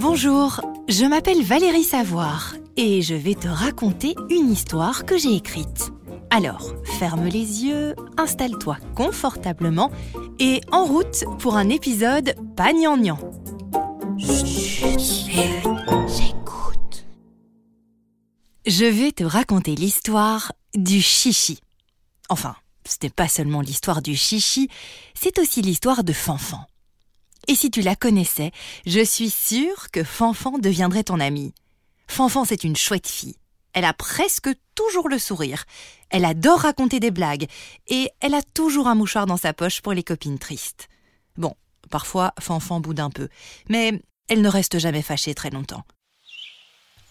Bonjour, je m'appelle Valérie Savoir et je vais te raconter une histoire que j'ai écrite. Alors, ferme les yeux, installe-toi confortablement et en route pour un épisode pas gnangnan. J'écoute. Je vais te raconter l'histoire du chichi. Enfin, ce n'est pas seulement l'histoire du chichi, c'est aussi l'histoire de Fanfan. Et si tu la connaissais, je suis sûre que Fanfan deviendrait ton amie. Fanfan, c'est une chouette fille. Elle a presque toujours le sourire. Elle adore raconter des blagues. Et elle a toujours un mouchoir dans sa poche pour les copines tristes. Bon, parfois, Fanfan boude un peu. Mais elle ne reste jamais fâchée très longtemps.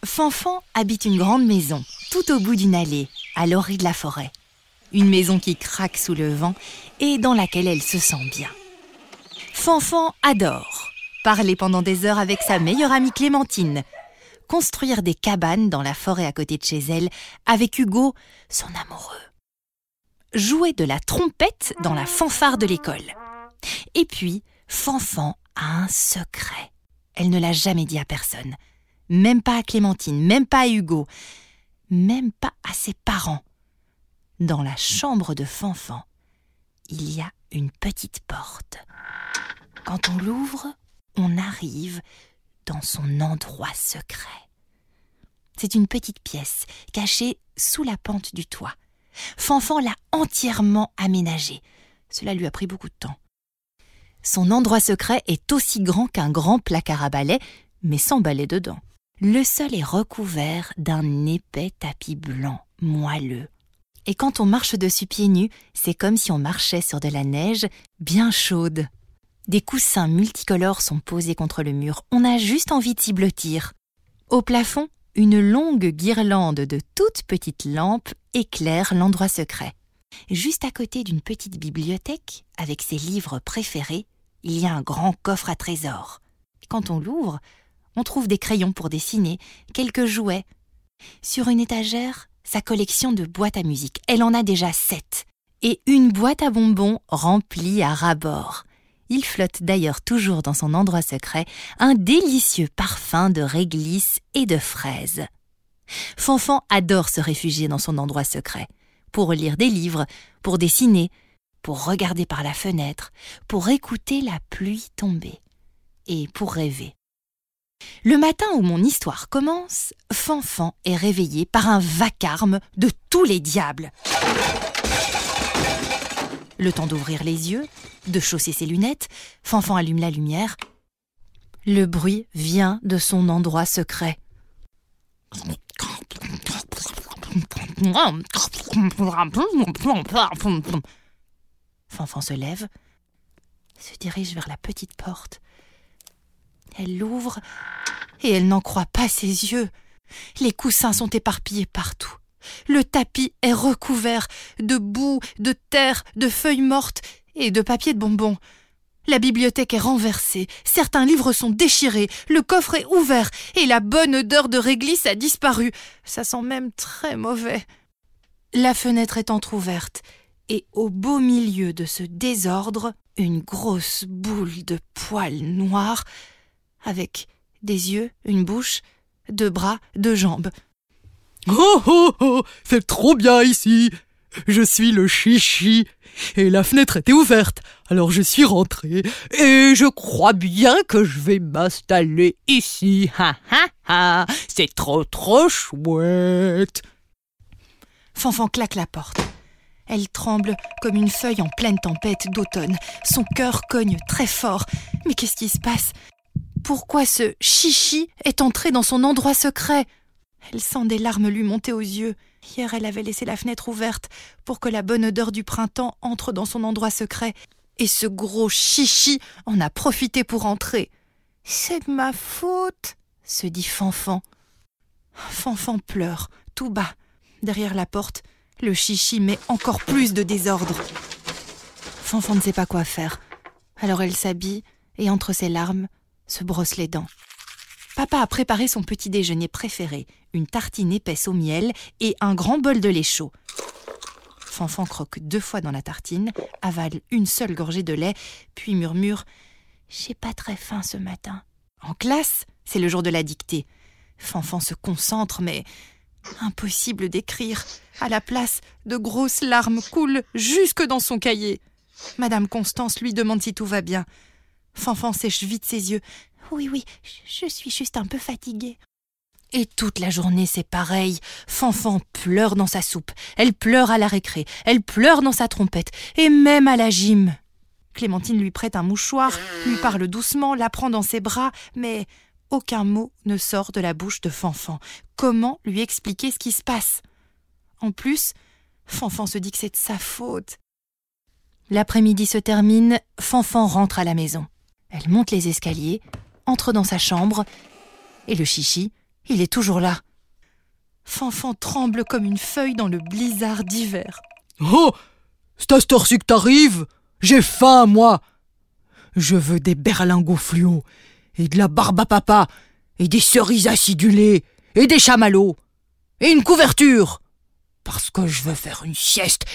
Fanfan habite une grande maison, tout au bout d'une allée, à l'orée de la forêt. Une maison qui craque sous le vent et dans laquelle elle se sent bien. Fanfan adore parler pendant des heures avec sa meilleure amie Clémentine, construire des cabanes dans la forêt à côté de chez elle avec Hugo, son amoureux, jouer de la trompette dans la fanfare de l'école. Et puis, Fanfan a un secret. Elle ne l'a jamais dit à personne, même pas à Clémentine, même pas à Hugo, même pas à ses parents. Dans la chambre de Fanfan, il y a une petite porte. Quand on l'ouvre, on arrive dans son endroit secret. C'est une petite pièce cachée sous la pente du toit. Fanfan l'a entièrement aménagée. Cela lui a pris beaucoup de temps. Son endroit secret est aussi grand qu'un grand placard à balai, mais sans balai dedans. Le sol est recouvert d'un épais tapis blanc, moelleux. Et quand on marche dessus pieds nus, c'est comme si on marchait sur de la neige bien chaude. Des coussins multicolores sont posés contre le mur. On a juste envie de s'y blottir. Au plafond, une longue guirlande de toutes petites lampes éclaire l'endroit secret. Juste à côté d'une petite bibliothèque, avec ses livres préférés, il y a un grand coffre à trésors. Quand on l'ouvre, on trouve des crayons pour dessiner, quelques jouets. Sur une étagère, sa collection de boîtes à musique. Elle en a déjà sept. Et une boîte à bonbons remplie à ras-bord. Il flotte d'ailleurs toujours dans son endroit secret un délicieux parfum de réglisse et de fraises. Fanfan adore se réfugier dans son endroit secret, pour lire des livres, pour dessiner, pour regarder par la fenêtre, pour écouter la pluie tomber et pour rêver. Le matin où mon histoire commence, Fanfan est réveillé par un vacarme de tous les diables. Le temps d'ouvrir les yeux, de chausser ses lunettes, Fanfan allume la lumière. Le bruit vient de son endroit secret. Fanfan se lève, se dirige vers la petite porte. Elle l'ouvre et elle n'en croit pas ses yeux. Les coussins sont éparpillés partout. Le tapis est recouvert de boue, de terre, de feuilles mortes et de papier de bonbons. La bibliothèque est renversée, certains livres sont déchirés, le coffre est ouvert, et la bonne odeur de réglisse a disparu. Ça sent même très mauvais. La fenêtre est entr'ouverte, et au beau milieu de ce désordre, une grosse boule de poils noirs, avec des yeux, une bouche, deux bras, deux jambes. Oh oh oh, c'est trop bien ici. Je suis le chichi et la fenêtre était ouverte, alors je suis rentré et je crois bien que je vais m'installer ici. Ha ha ha, c'est trop trop chouette. Fanfan claque la porte. Elle tremble comme une feuille en pleine tempête d'automne. Son cœur cogne très fort. Mais qu'est-ce qui se passe? Pourquoi ce chichi est entré dans son endroit secret elle sent des larmes lui monter aux yeux. Hier, elle avait laissé la fenêtre ouverte pour que la bonne odeur du printemps entre dans son endroit secret. Et ce gros chichi en a profité pour entrer. C'est de ma faute, se dit Fanfan. Fanfan pleure, tout bas. Derrière la porte, le chichi met encore plus de désordre. Fanfan ne sait pas quoi faire. Alors elle s'habille et, entre ses larmes, se brosse les dents. Papa a préparé son petit déjeuner préféré, une tartine épaisse au miel et un grand bol de lait chaud. Fanfan croque deux fois dans la tartine, avale une seule gorgée de lait, puis murmure J'ai pas très faim ce matin. En classe, c'est le jour de la dictée. Fanfan se concentre, mais impossible d'écrire. À la place, de grosses larmes coulent jusque dans son cahier. Madame Constance lui demande si tout va bien. Fanfan sèche vite ses yeux. Oui, oui, je suis juste un peu fatiguée. Et toute la journée, c'est pareil. Fanfan pleure dans sa soupe, elle pleure à la récré, elle pleure dans sa trompette, et même à la gym. Clémentine lui prête un mouchoir, lui parle doucement, la prend dans ses bras, mais aucun mot ne sort de la bouche de Fanfan. Comment lui expliquer ce qui se passe? En plus, Fanfan se dit que c'est de sa faute. L'après-midi se termine, Fanfan rentre à la maison. Elle monte les escaliers, entre dans sa chambre, et le chichi, il est toujours là. Fanfan tremble comme une feuille dans le blizzard d'hiver. Oh C'est à cette heure-ci que t'arrives J'ai faim, moi Je veux des berlingots fluo, et de la barbe à papa, et des cerises acidulées, et des chamallows, et une couverture Parce que je veux faire une sieste,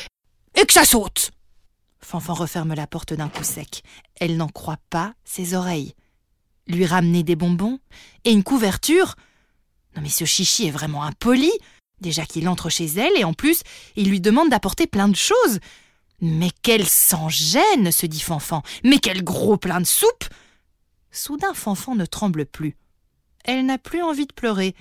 et que ça saute Fanfan referme la porte d'un coup sec. Elle n'en croit pas ses oreilles. Lui ramener des bonbons et une couverture? Non mais ce chichi est vraiment impoli. Déjà qu'il entre chez elle et en plus, il lui demande d'apporter plein de choses. Mais quelle sans gêne, se dit Fanfan. Mais quel gros plein de soupe Soudain, Fanfan ne tremble plus. Elle n'a plus envie de pleurer.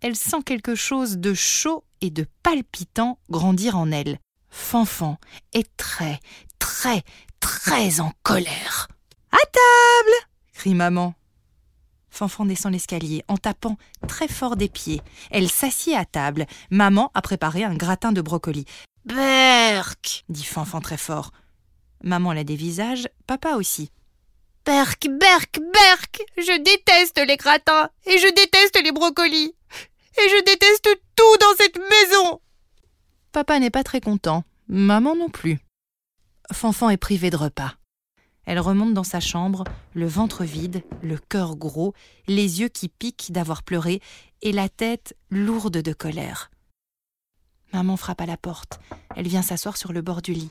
Elle sent quelque chose de chaud et de palpitant grandir en elle. Fanfan est très, très, très en colère. À table crie maman. Fanfan descend l'escalier en tapant très fort des pieds. Elle s'assied à table. Maman a préparé un gratin de brocoli. Berk dit Fanfan très fort. Maman l'a des visages, papa aussi. Berk, Berk, Berk Je déteste les gratins et je déteste les brocolis et je déteste tout dans cette maison Papa n'est pas très content, maman non plus. Fanfan est privée de repas. Elle remonte dans sa chambre, le ventre vide, le cœur gros, les yeux qui piquent d'avoir pleuré et la tête lourde de colère. Maman frappe à la porte. Elle vient s'asseoir sur le bord du lit.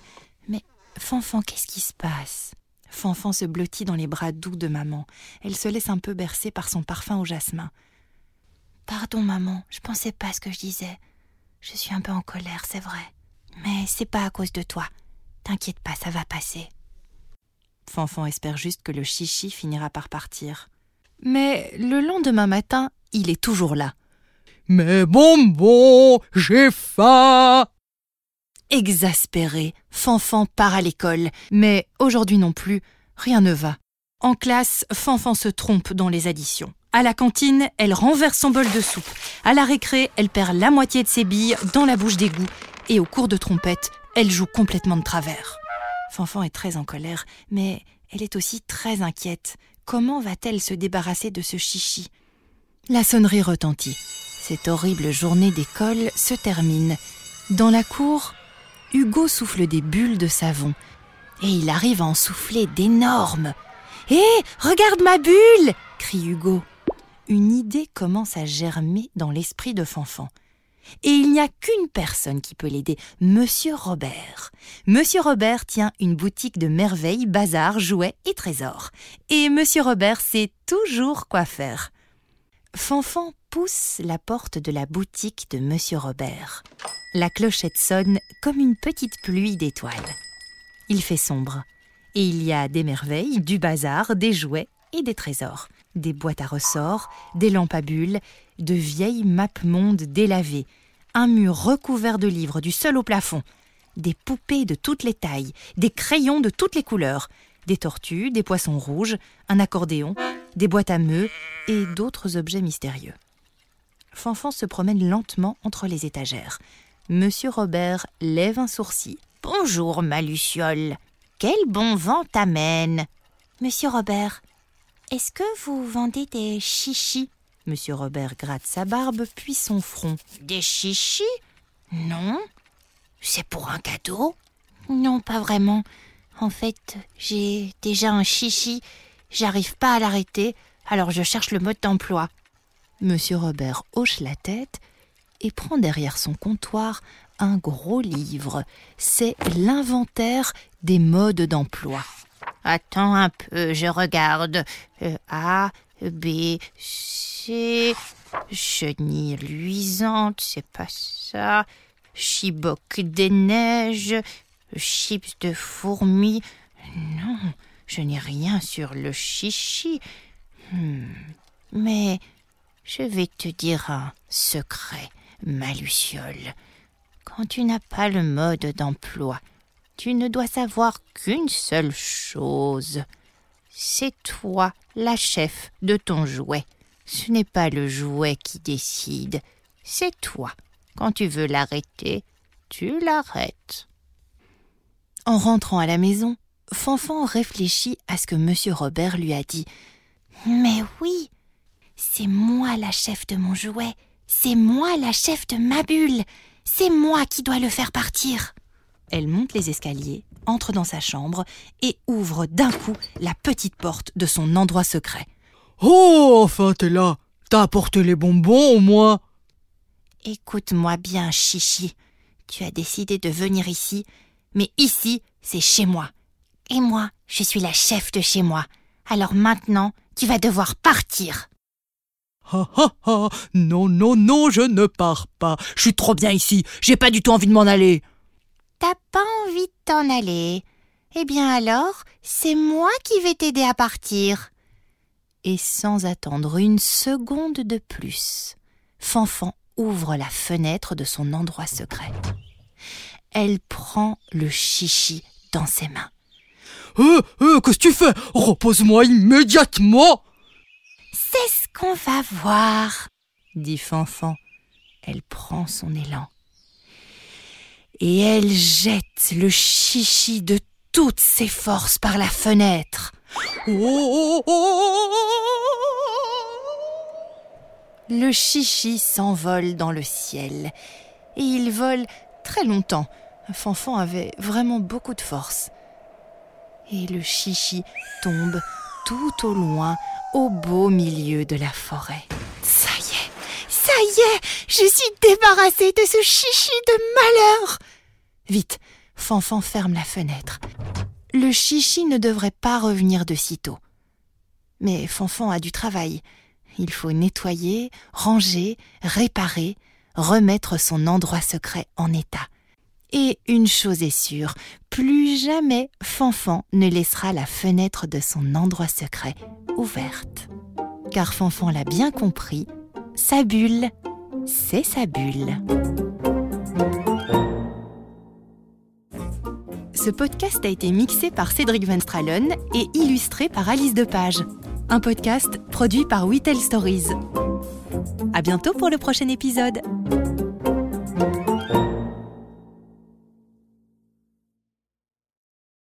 Mais Fanfan, qu'est-ce qui se passe? Fanfan se blottit dans les bras doux de maman. Elle se laisse un peu bercer par son parfum au jasmin. Pardon, maman, je pensais pas ce que je disais. Je suis un peu en colère, c'est vrai. Mais c'est pas à cause de toi. T'inquiète pas, ça va passer. Fanfan espère juste que le chichi finira par partir. Mais le lendemain matin, il est toujours là. Mais bonbon, j'ai faim Exaspéré, Fanfan part à l'école, mais aujourd'hui non plus, rien ne va. En classe, Fanfan se trompe dans les additions. À la cantine, elle renverse son bol de soupe. À la récré, elle perd la moitié de ses billes dans la bouche d'égout. Et au cours de trompette, elle joue complètement de travers. Fanfan est très en colère, mais elle est aussi très inquiète. Comment va-t-elle se débarrasser de ce chichi? La sonnerie retentit. Cette horrible journée d'école se termine. Dans la cour, Hugo souffle des bulles de savon. Et il arrive à en souffler d'énormes. Hé, regarde ma bulle crie Hugo une idée commence à germer dans l'esprit de Fanfan. Et il n'y a qu'une personne qui peut l'aider, Monsieur Robert. Monsieur Robert tient une boutique de merveilles, bazar, jouets et trésors. Et Monsieur Robert sait toujours quoi faire. Fanfan pousse la porte de la boutique de Monsieur Robert. La clochette sonne comme une petite pluie d'étoiles. Il fait sombre. Et il y a des merveilles, du bazar, des jouets et des trésors des boîtes à ressorts, des lampes à bulles, de vieilles mappes-mondes délavées, un mur recouvert de livres du sol au plafond, des poupées de toutes les tailles, des crayons de toutes les couleurs, des tortues, des poissons rouges, un accordéon, des boîtes à meux et d'autres objets mystérieux. Fanfan se promène lentement entre les étagères. Monsieur Robert lève un sourcil. Bonjour, ma Luciole. Quel bon vent t'amène Monsieur Robert, est-ce que vous vendez des chichis? Monsieur Robert gratte sa barbe, puis son front. Des chichis? Non. C'est pour un cadeau? Non, pas vraiment. En fait, j'ai déjà un chichi. J'arrive pas à l'arrêter, alors je cherche le mode d'emploi. Monsieur Robert hoche la tête et prend derrière son comptoir un gros livre. C'est l'inventaire des modes d'emploi. Attends un peu, je regarde. Euh, ah, B, C, chenille luisante, c'est pas ça, chiboc des neiges, chips de fourmis. Non, je n'ai rien sur le chichi. Hmm, Mais je vais te dire un secret, ma. Quand tu n'as pas le mode d'emploi, tu ne dois savoir qu'une seule chose. C'est toi la chef de ton jouet. Ce n'est pas le jouet qui décide, c'est toi. Quand tu veux l'arrêter, tu l'arrêtes. En rentrant à la maison, Fanfan réfléchit à ce que Monsieur Robert lui a dit. Mais oui, c'est moi la chef de mon jouet, c'est moi la chef de ma bulle, c'est moi qui dois le faire partir. Elle monte les escaliers, entre dans sa chambre et ouvre d'un coup la petite porte de son endroit secret. Oh, enfin t'es là. T'as apporté les bonbons au moins. Écoute-moi bien, Chichi. Tu as décidé de venir ici, mais ici, c'est chez moi. Et moi, je suis la chef de chez moi. Alors maintenant, tu vas devoir partir. Ha ha ha. Non, non, non, je ne pars pas. Je suis trop bien ici. J'ai pas du tout envie de m'en aller. T'as pas envie de t'en aller Eh bien alors, c'est moi qui vais t'aider à partir. Et sans attendre une seconde de plus, Fanfan ouvre la fenêtre de son endroit secret. Elle prend le chichi dans ses mains. Euh, euh, qu'est-ce que tu fais? Repose-moi immédiatement qu'on va voir. dit Fanfan. Elle prend son élan. Et elle jette le chichi de toutes ses forces par la fenêtre. Oh, Le chichi s'envole dans le ciel. Et il vole très longtemps. Fanfan avait vraiment beaucoup de force. Et le chichi tombe tout au loin, au beau milieu de la forêt. Ça y est, ça y est, je suis débarrassée de ce chichi de malheur. Vite, Fanfan ferme la fenêtre. Le chichi ne devrait pas revenir de sitôt. Mais Fanfan a du travail. Il faut nettoyer, ranger, réparer, remettre son endroit secret en état. Et une chose est sûre, plus jamais Fanfan ne laissera la fenêtre de son endroit secret ouverte. Car Fanfan l'a bien compris, sa bulle, c'est sa bulle. Ce podcast a été mixé par Cédric Van Stralen et illustré par Alice Depage. Un podcast produit par We Tell Stories. À bientôt pour le prochain épisode.